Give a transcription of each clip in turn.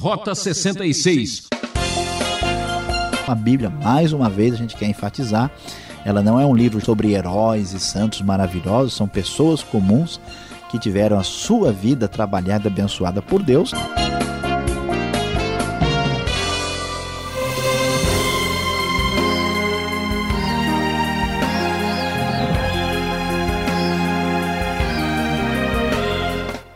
Rota 66. A Bíblia, mais uma vez, a gente quer enfatizar, ela não é um livro sobre heróis e santos maravilhosos, são pessoas comuns que tiveram a sua vida trabalhada e abençoada por Deus.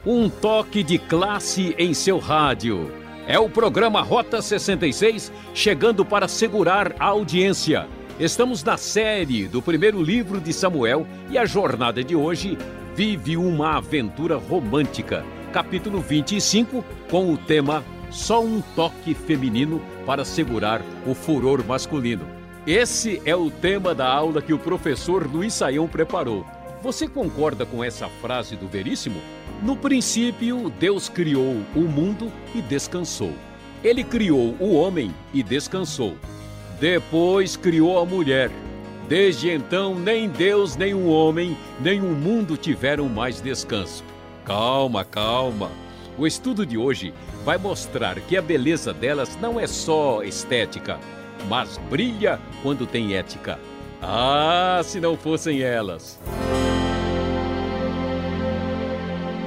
Um toque de classe em seu rádio. É o programa Rota 66 chegando para segurar a audiência. Estamos na série do primeiro livro de Samuel e a jornada de hoje vive uma aventura romântica. Capítulo 25, com o tema Só um toque feminino para segurar o furor masculino. Esse é o tema da aula que o professor Luiz Saião preparou. Você concorda com essa frase do Veríssimo? No princípio, Deus criou o mundo e descansou. Ele criou o homem e descansou. Depois criou a mulher. Desde então, nem Deus, nem o homem, nem o mundo tiveram mais descanso. Calma, calma. O estudo de hoje vai mostrar que a beleza delas não é só estética, mas brilha quando tem ética. Ah, se não fossem elas!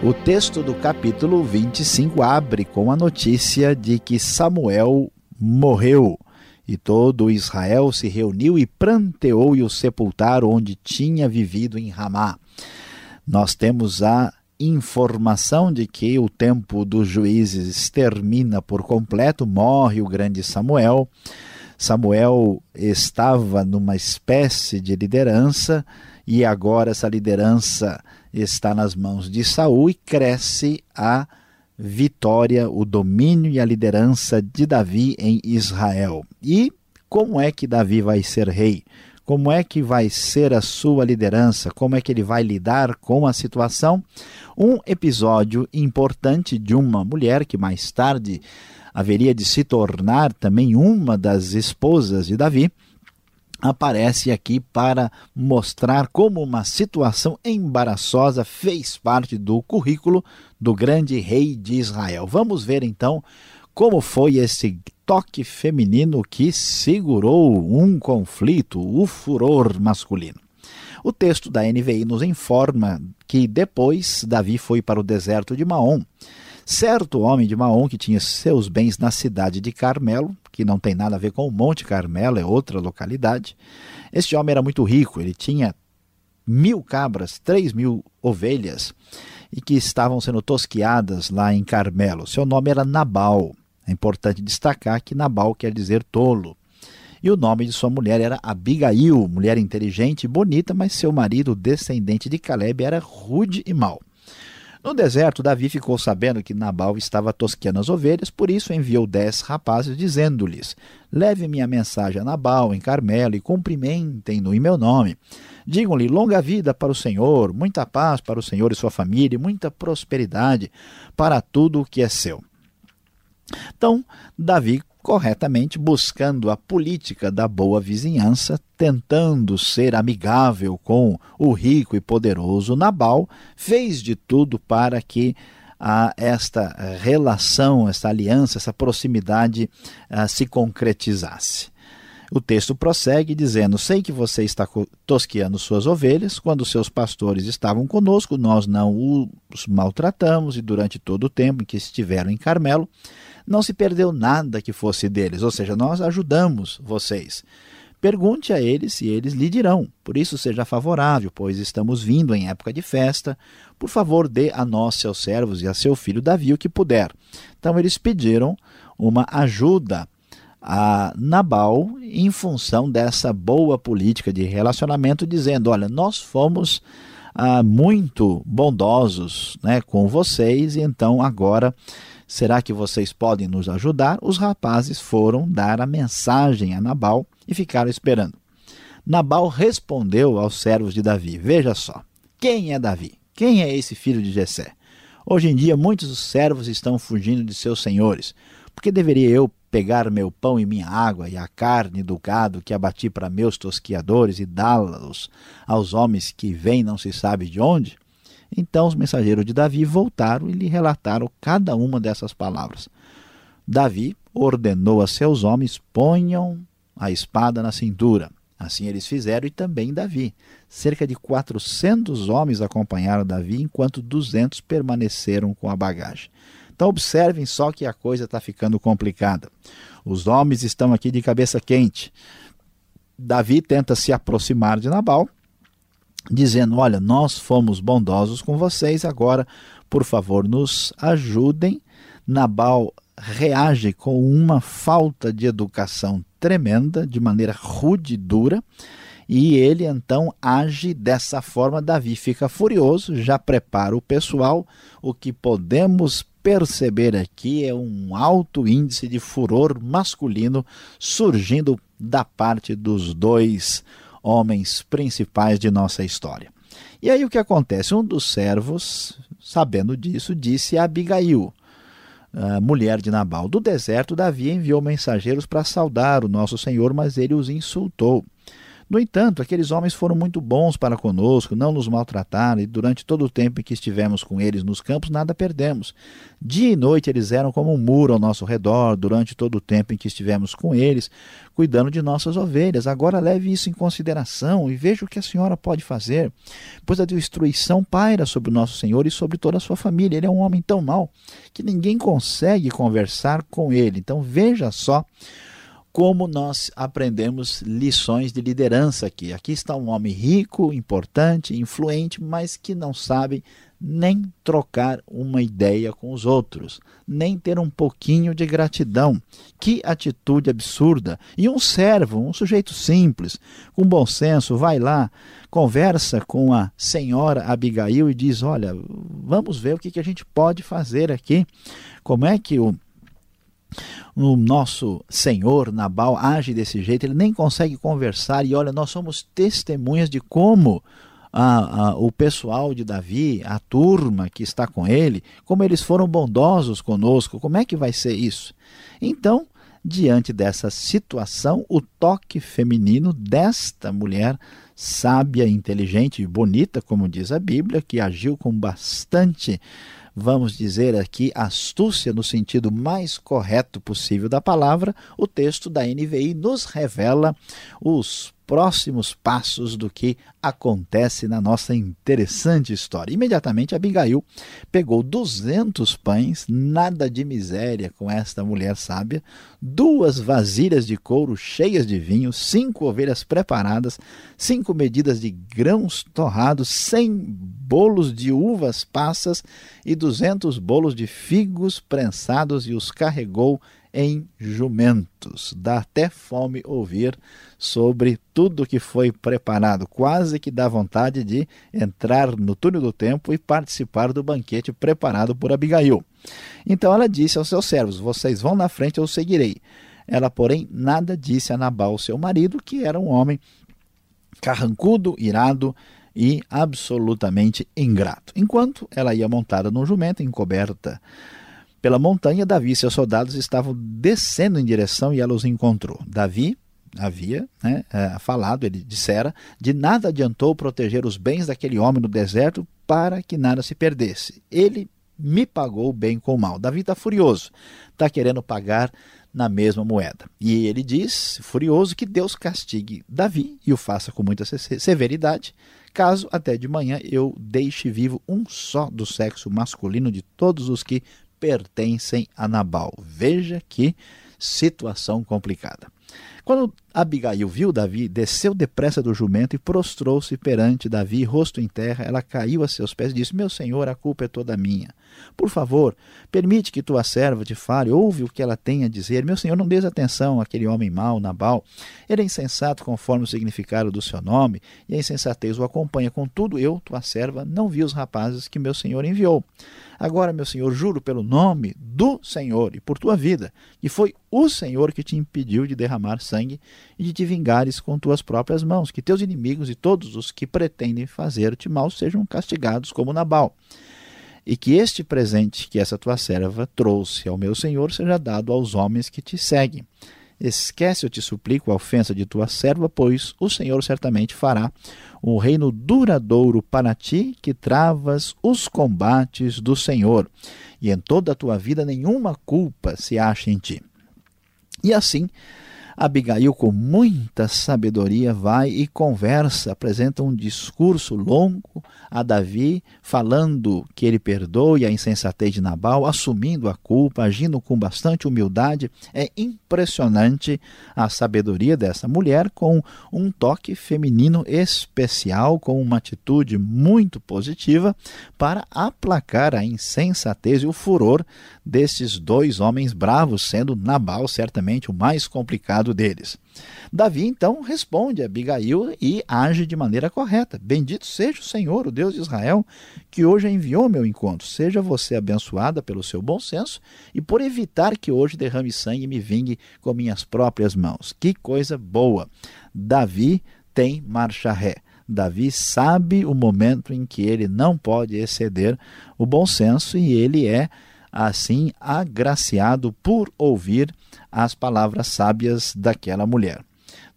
O texto do capítulo 25 abre com a notícia de que Samuel morreu. E todo Israel se reuniu e pranteou e o sepultaram onde tinha vivido em Ramá. Nós temos a informação de que o tempo dos juízes termina por completo, morre o grande Samuel. Samuel estava numa espécie de liderança e agora essa liderança está nas mãos de Saul e cresce a vitória, o domínio e a liderança de Davi em Israel. E como é que Davi vai ser rei? Como é que vai ser a sua liderança? Como é que ele vai lidar com a situação? Um episódio importante de uma mulher que mais tarde haveria de se tornar também uma das esposas de Davi, aparece aqui para mostrar como uma situação embaraçosa fez parte do currículo do grande rei de Israel. Vamos ver então como foi esse toque feminino que segurou um conflito, o furor masculino. O texto da NVI nos informa que depois Davi foi para o deserto de Maom. Certo homem de Maom que tinha seus bens na cidade de Carmelo, que não tem nada a ver com o Monte Carmelo, é outra localidade. Este homem era muito rico, ele tinha mil cabras, três mil ovelhas, e que estavam sendo tosquiadas lá em Carmelo. Seu nome era Nabal. É importante destacar que Nabal quer dizer tolo. E o nome de sua mulher era Abigail, mulher inteligente e bonita, mas seu marido, descendente de Caleb, era rude e mau. No deserto, Davi ficou sabendo que Nabal estava tosqueando as ovelhas, por isso enviou dez rapazes, dizendo-lhes: Leve minha mensagem a Nabal em Carmelo e cumprimentem-no em meu nome. Digam-lhe longa vida para o Senhor, muita paz para o Senhor e sua família, e muita prosperidade para tudo o que é seu. Então, Davi corretamente buscando a política da boa vizinhança, tentando ser amigável com o rico e poderoso Nabal, fez de tudo para que a esta relação, esta aliança, essa proximidade uh, se concretizasse. O texto prossegue dizendo: Sei que você está tosqueando suas ovelhas, quando seus pastores estavam conosco, nós não os maltratamos, e durante todo o tempo em que estiveram em Carmelo, não se perdeu nada que fosse deles, ou seja, nós ajudamos vocês. Pergunte a eles e eles lhe dirão. Por isso, seja favorável, pois estamos vindo em época de festa. Por favor, dê a nós, seus servos, e a seu filho Davi o que puder. Então, eles pediram uma ajuda a Nabal em função dessa boa política de relacionamento, dizendo: Olha, nós fomos ah, muito bondosos né, com vocês, e então agora Será que vocês podem nos ajudar? Os rapazes foram dar a mensagem a Nabal e ficaram esperando. Nabal respondeu aos servos de Davi: Veja só, quem é Davi? Quem é esse filho de Jessé? Hoje em dia muitos servos estão fugindo de seus senhores. Por que deveria eu pegar meu pão e minha água e a carne do gado que abati para meus tosquiadores e dá-los aos homens que vêm não se sabe de onde? Então os mensageiros de Davi voltaram e lhe relataram cada uma dessas palavras. Davi ordenou a seus homens: ponham a espada na cintura. Assim eles fizeram e também Davi. Cerca de 400 homens acompanharam Davi, enquanto 200 permaneceram com a bagagem. Então observem só que a coisa está ficando complicada. Os homens estão aqui de cabeça quente. Davi tenta se aproximar de Nabal, dizendo: Olha, nós fomos bondosos com vocês, agora, por favor, nos ajudem. Nabal reage com uma falta de educação tremenda, de maneira rude e dura, e ele então age dessa forma. Davi fica furioso, já prepara o pessoal. O que podemos perceber aqui é um alto índice de furor masculino surgindo da parte dos dois homens principais de nossa história. E aí o que acontece? Um dos servos, sabendo disso, disse a Abigail: a mulher de Nabal do deserto, Davi enviou mensageiros para saudar o nosso Senhor, mas ele os insultou. No entanto, aqueles homens foram muito bons para conosco, não nos maltrataram, e durante todo o tempo em que estivemos com eles nos campos, nada perdemos. Dia e noite eles eram como um muro ao nosso redor, durante todo o tempo em que estivemos com eles, cuidando de nossas ovelhas. Agora leve isso em consideração e veja o que a senhora pode fazer, pois a destruição paira sobre o nosso Senhor e sobre toda a sua família. Ele é um homem tão mau que ninguém consegue conversar com ele. Então veja só como nós aprendemos lições de liderança aqui. Aqui está um homem rico, importante, influente, mas que não sabe nem trocar uma ideia com os outros, nem ter um pouquinho de gratidão. Que atitude absurda! E um servo, um sujeito simples, com bom senso, vai lá, conversa com a senhora Abigail e diz: Olha, vamos ver o que a gente pode fazer aqui. Como é que o o nosso senhor Nabal age desse jeito, ele nem consegue conversar. E olha, nós somos testemunhas de como a, a, o pessoal de Davi, a turma que está com ele, como eles foram bondosos conosco. Como é que vai ser isso? Então, diante dessa situação, o toque feminino desta mulher sábia, inteligente e bonita, como diz a Bíblia, que agiu com bastante vamos dizer aqui, astúcia no sentido mais correto possível da palavra, o texto da NVI nos revela os próximos passos do que acontece na nossa interessante história. Imediatamente Abigail pegou 200 pães, nada de miséria com esta mulher sábia, duas vasilhas de couro cheias de vinho, cinco ovelhas preparadas, cinco medidas de grãos torrados, cem bolos de uvas passas e duzentos bolos de figos prensados e os carregou em jumentos. Dá até fome ouvir sobre tudo que foi preparado. Quase que dá vontade de entrar no túnel do tempo e participar do banquete preparado por Abigail. Então ela disse aos seus servos: Vocês vão na frente, eu seguirei. Ela, porém, nada disse a Nabal, seu marido, que era um homem carrancudo, irado e absolutamente ingrato. Enquanto ela ia montada num jumento, encoberta pela montanha, Davi e seus soldados estavam descendo em direção e ela os encontrou. Davi havia né, é, falado, ele dissera, de nada adiantou proteger os bens daquele homem no deserto para que nada se perdesse. Ele me pagou bem com mal. Davi está furioso, está querendo pagar na mesma moeda. E ele diz, furioso, que Deus castigue Davi e o faça com muita severidade, caso até de manhã eu deixe vivo um só do sexo masculino de todos os que pertencem a Nabal. Veja que situação complicada. Quando Abigail viu Davi, desceu depressa do jumento e prostrou-se perante Davi, rosto em terra. Ela caiu a seus pés e disse: Meu senhor, a culpa é toda minha. Por favor, permite que tua serva te fale, ouve o que ela tem a dizer. Meu senhor, não dês atenção àquele homem mau, Nabal. Ele é insensato conforme o significado do seu nome, e a insensatez o acompanha. Contudo, eu, tua serva, não vi os rapazes que meu senhor enviou. Agora, meu senhor, juro pelo nome do Senhor e por tua vida, que foi o Senhor que te impediu de derramar sangue e de te vingares com tuas próprias mãos, que teus inimigos e todos os que pretendem fazer-te mal sejam castigados como Nabal. E que este presente que essa tua serva trouxe ao meu senhor seja dado aos homens que te seguem. Esquece, eu te suplico, a ofensa de tua serva, pois o Senhor certamente fará um reino duradouro para ti, que travas os combates do Senhor, e em toda a tua vida nenhuma culpa se acha em ti. E assim, Abigail, com muita sabedoria, vai e conversa, apresenta um discurso longo a Davi, falando que ele perdoe a insensatez de Nabal, assumindo a culpa, agindo com bastante humildade. É impressionante a sabedoria dessa mulher, com um toque feminino especial, com uma atitude muito positiva para aplacar a insensatez e o furor desses dois homens bravos, sendo Nabal certamente o mais complicado deles. Davi então responde a Abigail e age de maneira correta. Bendito seja o Senhor, o Deus de Israel, que hoje enviou meu encontro. Seja você abençoada pelo seu bom senso e por evitar que hoje derrame sangue e me vingue com minhas próprias mãos. Que coisa boa! Davi tem marcha ré. Davi sabe o momento em que ele não pode exceder o bom senso e ele é assim agraciado por ouvir as palavras sábias daquela mulher.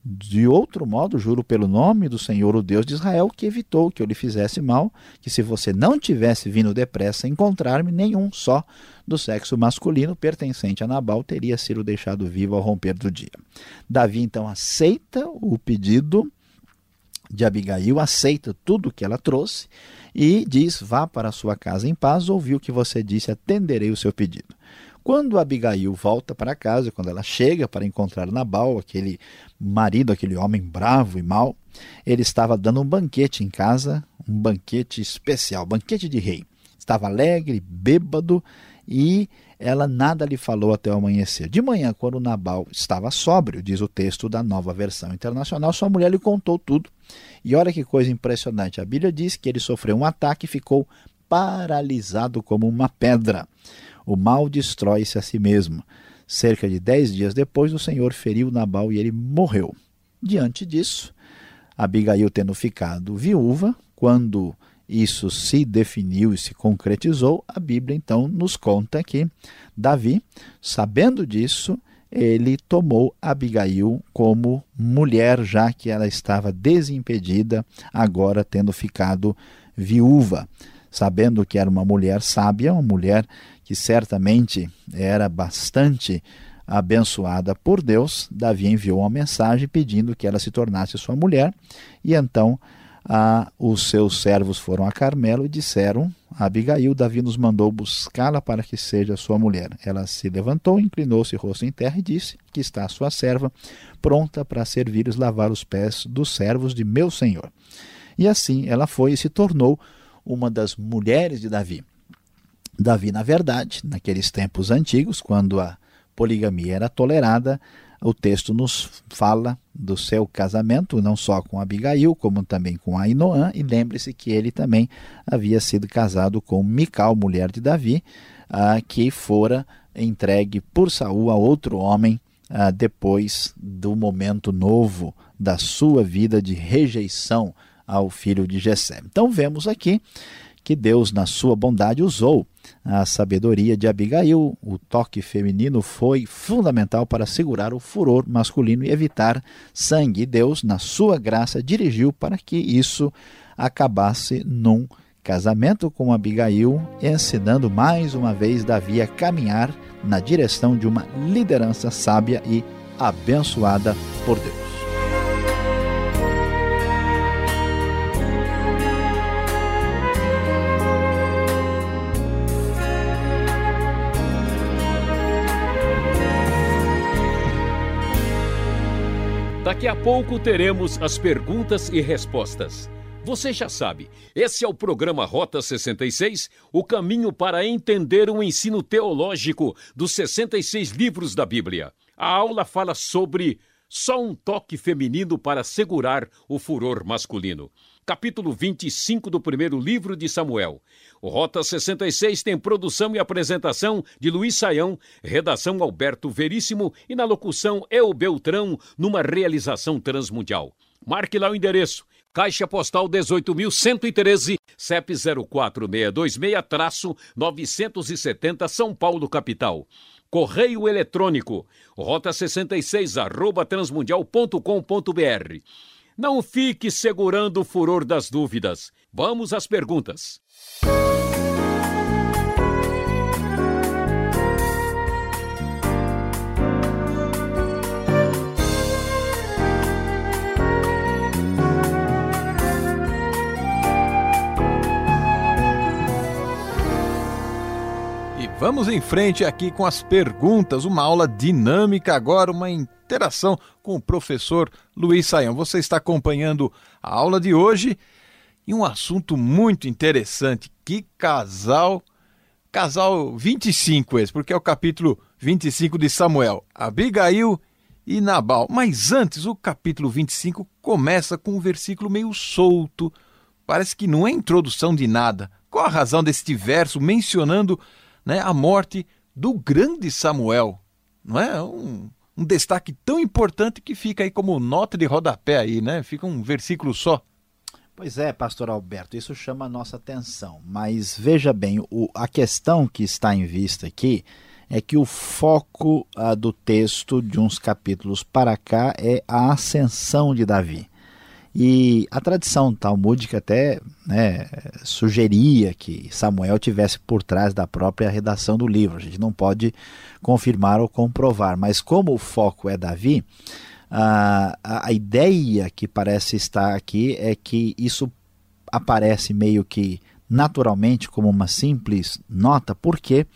De outro modo, juro pelo nome do Senhor, o Deus de Israel, que evitou que eu lhe fizesse mal, que se você não tivesse vindo depressa encontrar-me, nenhum só do sexo masculino pertencente a Nabal teria sido deixado vivo ao romper do dia. Davi então aceita o pedido de Abigail, aceita tudo que ela trouxe e diz: Vá para sua casa em paz, ouvi o que você disse, atenderei o seu pedido. Quando Abigail volta para casa, quando ela chega para encontrar Nabal, aquele marido, aquele homem bravo e mau, ele estava dando um banquete em casa, um banquete especial, banquete de rei. Estava alegre, bêbado e ela nada lhe falou até o amanhecer. De manhã, quando Nabal estava sóbrio, diz o texto da nova versão internacional, sua mulher lhe contou tudo. E olha que coisa impressionante. A Bíblia diz que ele sofreu um ataque e ficou paralisado como uma pedra. O mal destrói-se a si mesmo. Cerca de dez dias depois, o Senhor feriu Nabal e ele morreu. Diante disso, Abigail, tendo ficado viúva, quando isso se definiu e se concretizou, a Bíblia então nos conta que Davi, sabendo disso, ele tomou Abigail como mulher, já que ela estava desimpedida, agora tendo ficado viúva. Sabendo que era uma mulher sábia, uma mulher que certamente era bastante abençoada por Deus, Davi enviou uma mensagem pedindo que ela se tornasse sua mulher, e então ah, os seus servos foram a Carmelo e disseram a Abigail: Davi nos mandou buscá-la para que seja sua mulher. Ela se levantou, inclinou-se rosto em terra e disse: Que está sua serva, pronta para servir e lavar os pés dos servos de meu senhor. E assim ela foi e se tornou uma das mulheres de Davi. Davi, na verdade, naqueles tempos antigos, quando a poligamia era tolerada, o texto nos fala do seu casamento, não só com Abigail, como também com Ainoã, e lembre-se que ele também havia sido casado com Mical, mulher de Davi, ah, que fora entregue por Saul a outro homem ah, depois do momento novo da sua vida de rejeição ao filho de Jessé. Então vemos aqui que Deus, na sua bondade, usou a sabedoria de Abigail. O toque feminino foi fundamental para segurar o furor masculino e evitar sangue. Deus, na sua graça, dirigiu para que isso acabasse num casamento com Abigail, ensinando mais uma vez Davi a caminhar na direção de uma liderança sábia e abençoada por Deus. Daqui a pouco teremos as perguntas e respostas. Você já sabe, esse é o programa Rota 66, o caminho para entender o ensino teológico dos 66 livros da Bíblia. A aula fala sobre só um toque feminino para segurar o furor masculino capítulo 25 do primeiro livro de Samuel. O Rota 66 tem produção e apresentação de Luiz Saião, redação Alberto Veríssimo e na locução El Beltrão, numa realização transmundial. Marque lá o endereço. Caixa Postal 18.113, CEP 04626-970 São Paulo, capital. correio eletrônico rota66 arroba transmundial.com.br. Não fique segurando o furor das dúvidas. Vamos às perguntas. Vamos em frente aqui com as perguntas, uma aula dinâmica agora, uma interação com o professor Luiz Saião. Você está acompanhando a aula de hoje e um assunto muito interessante. Que casal, casal 25 esse, porque é o capítulo 25 de Samuel, Abigail e Nabal. Mas antes, o capítulo 25 começa com um versículo meio solto, parece que não é introdução de nada. Qual a razão deste verso mencionando né, a morte do grande Samuel. Não é um, um destaque tão importante que fica aí como nota de rodapé aí, né? Fica um versículo só. Pois é, pastor Alberto, isso chama a nossa atenção. Mas veja bem, o, a questão que está em vista aqui é que o foco ah, do texto de uns capítulos para cá é a ascensão de Davi. E a tradição talmúdica até né, sugeria que Samuel tivesse por trás da própria redação do livro. A gente não pode confirmar ou comprovar, mas como o foco é Davi, a, a ideia que parece estar aqui é que isso aparece meio que naturalmente como uma simples nota, porque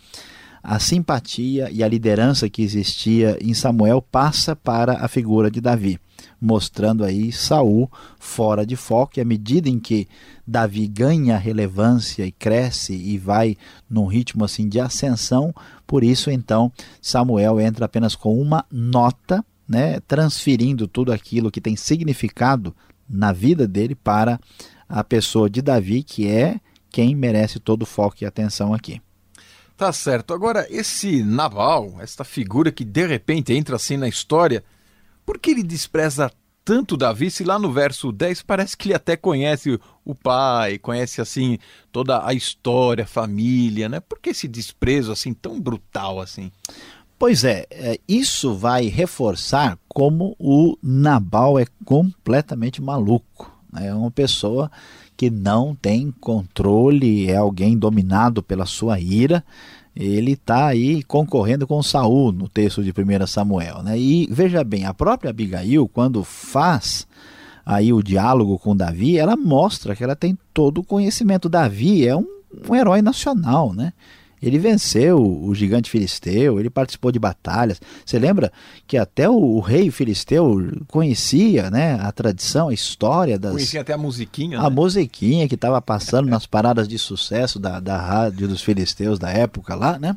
a simpatia e a liderança que existia em Samuel passa para a figura de Davi mostrando aí Saul fora de foco, e à medida em que Davi ganha relevância e cresce e vai num ritmo assim de ascensão, por isso então Samuel entra apenas com uma nota, né, transferindo tudo aquilo que tem significado na vida dele para a pessoa de Davi, que é quem merece todo o foco e atenção aqui. Tá certo. Agora, esse Naval, esta figura que de repente entra assim na história, por que ele despreza tanto Davi se lá no verso 10 parece que ele até conhece o pai, conhece assim toda a história, a família, né? Por que esse desprezo assim tão brutal assim? Pois é, é isso vai reforçar como o Nabal é completamente maluco. Né? É uma pessoa que não tem controle, é alguém dominado pela sua ira ele está aí concorrendo com Saul no texto de 1 Samuel. Né? E veja bem, a própria Abigail, quando faz aí o diálogo com Davi, ela mostra que ela tem todo o conhecimento. Davi é um, um herói nacional, né? Ele venceu o gigante filisteu, ele participou de batalhas. Você lembra que até o, o rei filisteu conhecia né, a tradição, a história das. Conhecia até a musiquinha. A né? musiquinha que estava passando nas paradas de sucesso da, da rádio dos filisteus da época lá, né?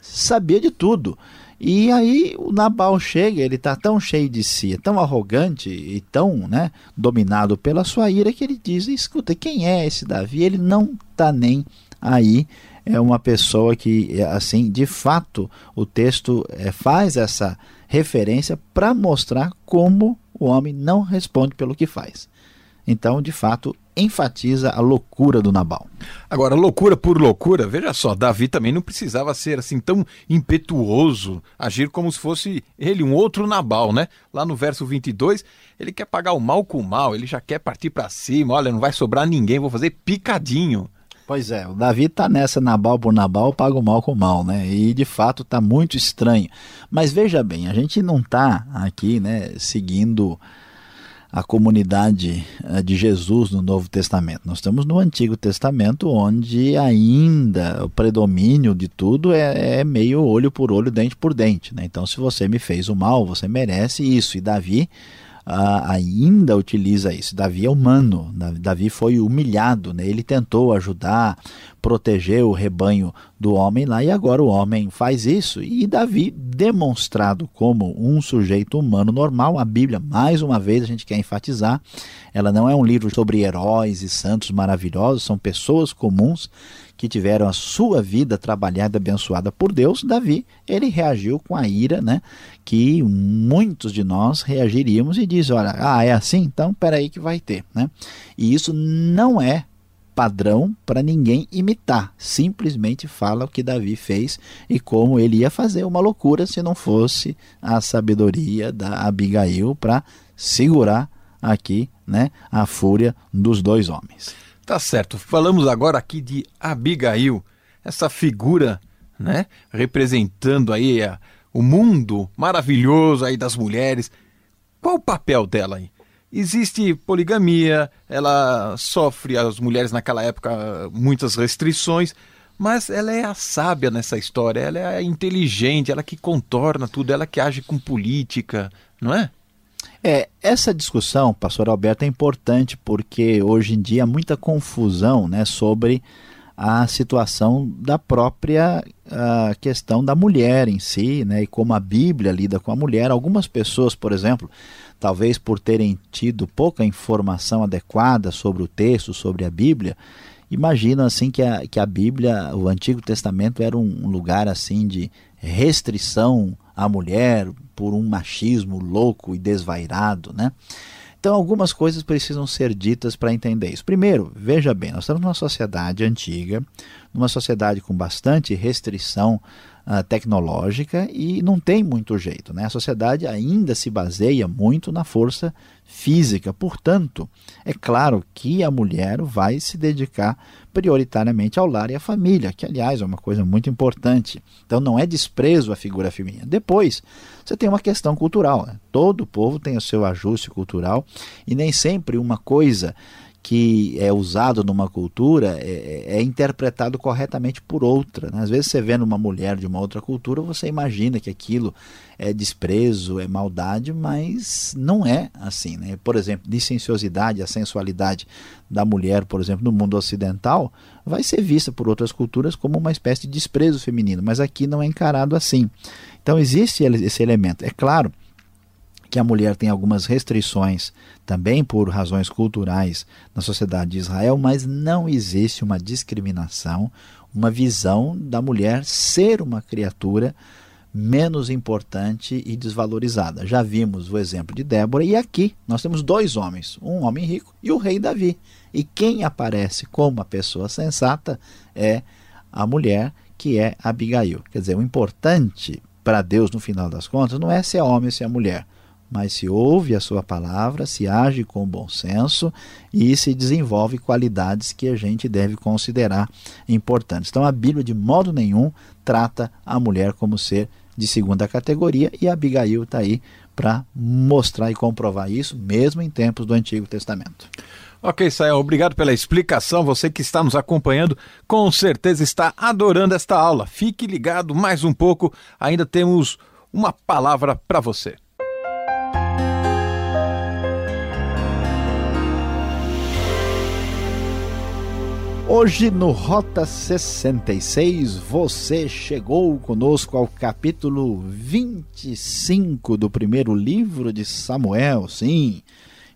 Sabia de tudo. E aí o Nabal chega, ele está tão cheio de si, é tão arrogante e tão né, dominado pela sua ira que ele diz: escuta, quem é esse Davi? Ele não está nem aí é uma pessoa que, assim, de fato, o texto é, faz essa referência para mostrar como o homem não responde pelo que faz. Então, de fato, enfatiza a loucura do Nabal. Agora, loucura por loucura, veja só, Davi também não precisava ser assim tão impetuoso, agir como se fosse ele um outro Nabal, né? Lá no verso 22, ele quer pagar o mal com o mal, ele já quer partir para cima, olha, não vai sobrar ninguém, vou fazer picadinho. Pois é, o Davi está nessa Nabal por Nabal, paga o mal com o mal, né? E de fato está muito estranho. Mas veja bem, a gente não está aqui, né, seguindo a comunidade eh, de Jesus no Novo Testamento. Nós estamos no Antigo Testamento, onde ainda o predomínio de tudo é, é meio olho por olho, dente por dente. Né? Então, se você me fez o mal, você merece isso. E Davi ainda utiliza isso. Davi é humano, Davi foi humilhado, né? ele tentou ajudar, proteger o rebanho do homem lá, e agora o homem faz isso. E Davi, demonstrado como um sujeito humano normal, a Bíblia, mais uma vez, a gente quer enfatizar, ela não é um livro sobre heróis e santos maravilhosos, são pessoas comuns que tiveram a sua vida trabalhada, abençoada por Deus, Davi, ele reagiu com a ira, né, que muitos de nós reagiríamos e diz, olha, ah, é assim? Então, peraí que vai ter, né? E isso não é padrão para ninguém imitar. Simplesmente fala o que Davi fez e como ele ia fazer uma loucura se não fosse a sabedoria da Abigail para segurar aqui, né, a fúria dos dois homens. Tá certo. Falamos agora aqui de Abigail, essa figura, né, representando aí a, o mundo maravilhoso aí das mulheres. Qual o papel dela aí? Existe poligamia, ela sofre, as mulheres naquela época, muitas restrições, mas ela é a sábia nessa história, ela é a inteligente, ela que contorna tudo, ela que age com política, não é? É, essa discussão, pastor Alberto, é importante porque hoje em dia há muita confusão né, sobre a situação da própria a questão da mulher em si, né, e como a Bíblia lida com a mulher. Algumas pessoas, por exemplo, talvez por terem tido pouca informação adequada sobre o texto, sobre a Bíblia, imaginam assim que a, que a Bíblia, o Antigo Testamento era um lugar assim de restrição à mulher por um machismo louco e desvairado, né? Então, algumas coisas precisam ser ditas para entender isso. Primeiro, veja bem, nós estamos numa sociedade antiga, numa sociedade com bastante restrição uh, tecnológica e não tem muito jeito. Né? A sociedade ainda se baseia muito na força física. Portanto, é claro que a mulher vai se dedicar prioritariamente ao lar e à família, que, aliás, é uma coisa muito importante. Então, não é desprezo à figura feminina. Depois, você tem uma questão cultural. Né? Todo povo tem o seu ajuste cultural e nem sempre uma coisa que é usado numa cultura é, é, interpretado corretamente por outra. Né? Às vezes você vê numa mulher de uma outra cultura, você imagina que aquilo é desprezo, é maldade, mas não é assim. Né? Por exemplo, licenciosidade, a sensualidade da mulher, por exemplo, no mundo ocidental, vai ser vista por outras culturas como uma espécie de desprezo feminino, mas aqui não é encarado assim. Então existe esse elemento. É claro que a mulher tem algumas restrições também por razões culturais na sociedade de Israel, mas não existe uma discriminação, uma visão da mulher ser uma criatura menos importante e desvalorizada. Já vimos o exemplo de Débora e aqui nós temos dois homens, um homem rico e o rei Davi. E quem aparece como uma pessoa sensata é a mulher que é Abigail. Quer dizer, o importante para Deus no final das contas não é se é homem ou se é mulher mas se ouve a sua palavra, se age com bom senso e se desenvolve qualidades que a gente deve considerar importantes. Então a Bíblia de modo nenhum trata a mulher como ser de segunda categoria e Abigail está aí para mostrar e comprovar isso, mesmo em tempos do Antigo Testamento. Ok, Sael, obrigado pela explicação. Você que está nos acompanhando, com certeza está adorando esta aula. Fique ligado mais um pouco, ainda temos uma palavra para você. Hoje no Rota 66 você chegou conosco ao capítulo 25 do primeiro livro de Samuel, sim.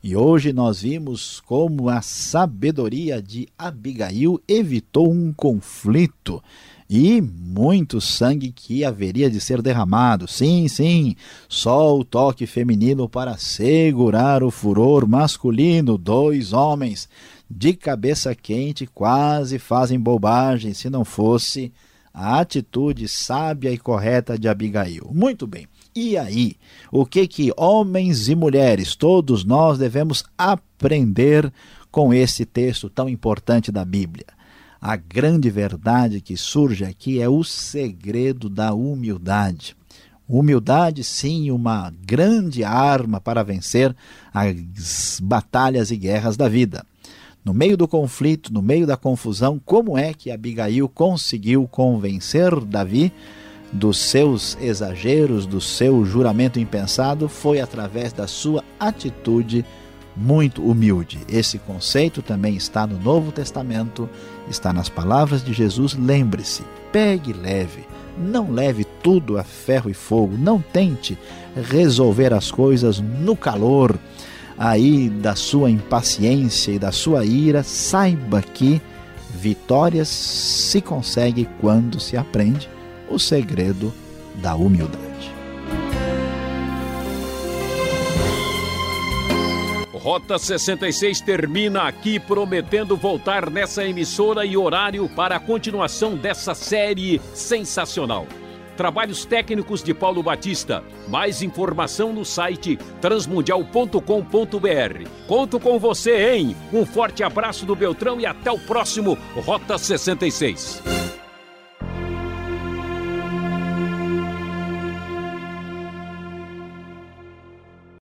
E hoje nós vimos como a sabedoria de Abigail evitou um conflito e muito sangue que haveria de ser derramado. Sim, sim, só o toque feminino para segurar o furor masculino. Dois homens de cabeça quente, quase fazem bobagem se não fosse a atitude sábia e correta de Abigail. Muito bem. E aí, o que que homens e mulheres, todos nós devemos aprender com esse texto tão importante da Bíblia? A grande verdade que surge aqui é o segredo da humildade. Humildade, sim, uma grande arma para vencer as batalhas e guerras da vida no meio do conflito, no meio da confusão, como é que Abigail conseguiu convencer Davi dos seus exageros, do seu juramento impensado? Foi através da sua atitude muito humilde. Esse conceito também está no Novo Testamento, está nas palavras de Jesus. Lembre-se, pegue leve, não leve tudo a ferro e fogo, não tente resolver as coisas no calor aí da sua impaciência e da sua ira, saiba que vitórias se consegue quando se aprende o segredo da humildade. Rota 66 termina aqui prometendo voltar nessa emissora e horário para a continuação dessa série sensacional. Trabalhos técnicos de Paulo Batista. Mais informação no site transmundial.com.br. Conto com você, hein? Um forte abraço do Beltrão e até o próximo Rota 66.